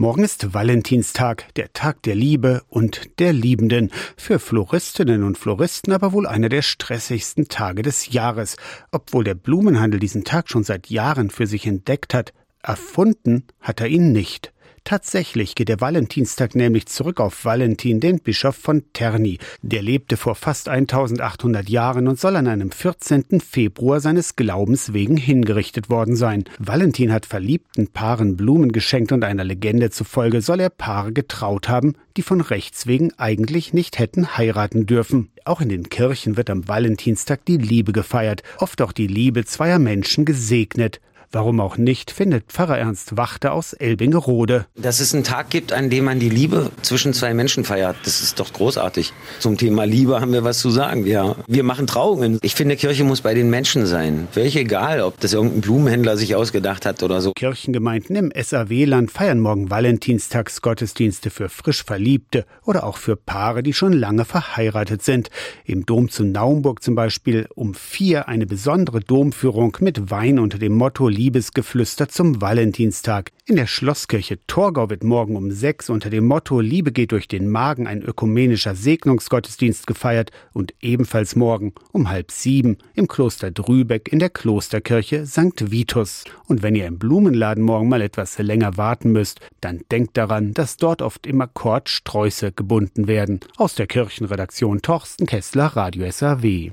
Morgen ist Valentinstag, der Tag der Liebe und der Liebenden. Für Floristinnen und Floristen aber wohl einer der stressigsten Tage des Jahres. Obwohl der Blumenhandel diesen Tag schon seit Jahren für sich entdeckt hat, erfunden hat er ihn nicht. Tatsächlich geht der Valentinstag nämlich zurück auf Valentin, den Bischof von Terni. Der lebte vor fast 1800 Jahren und soll an einem 14. Februar seines Glaubens wegen hingerichtet worden sein. Valentin hat verliebten Paaren Blumen geschenkt und einer Legende zufolge soll er Paare getraut haben, die von Rechts wegen eigentlich nicht hätten heiraten dürfen. Auch in den Kirchen wird am Valentinstag die Liebe gefeiert, oft auch die Liebe zweier Menschen gesegnet. Warum auch nicht, findet Pfarrer Ernst Wachter aus Elbingerode. Dass es einen Tag gibt, an dem man die Liebe zwischen zwei Menschen feiert, das ist doch großartig. Zum Thema Liebe haben wir was zu sagen. Wir, wir machen Trauungen. Ich finde, Kirche muss bei den Menschen sein. Völlig egal, ob das irgendein Blumenhändler sich ausgedacht hat oder so. Kirchengemeinden im SAW-Land feiern morgen Valentinstagsgottesdienste für frisch Verliebte oder auch für Paare, die schon lange verheiratet sind. Im Dom zu Naumburg zum Beispiel um vier eine besondere Domführung mit Wein unter dem Motto Liebesgeflüster zum Valentinstag. In der Schlosskirche Torgau wird morgen um sechs unter dem Motto Liebe geht durch den Magen ein ökumenischer Segnungsgottesdienst gefeiert und ebenfalls morgen um halb sieben im Kloster Drübeck in der Klosterkirche St. Vitus. Und wenn ihr im Blumenladen morgen mal etwas länger warten müsst, dann denkt daran, dass dort oft im Akkord Sträuße gebunden werden. Aus der Kirchenredaktion Torsten Kessler, Radio SAW.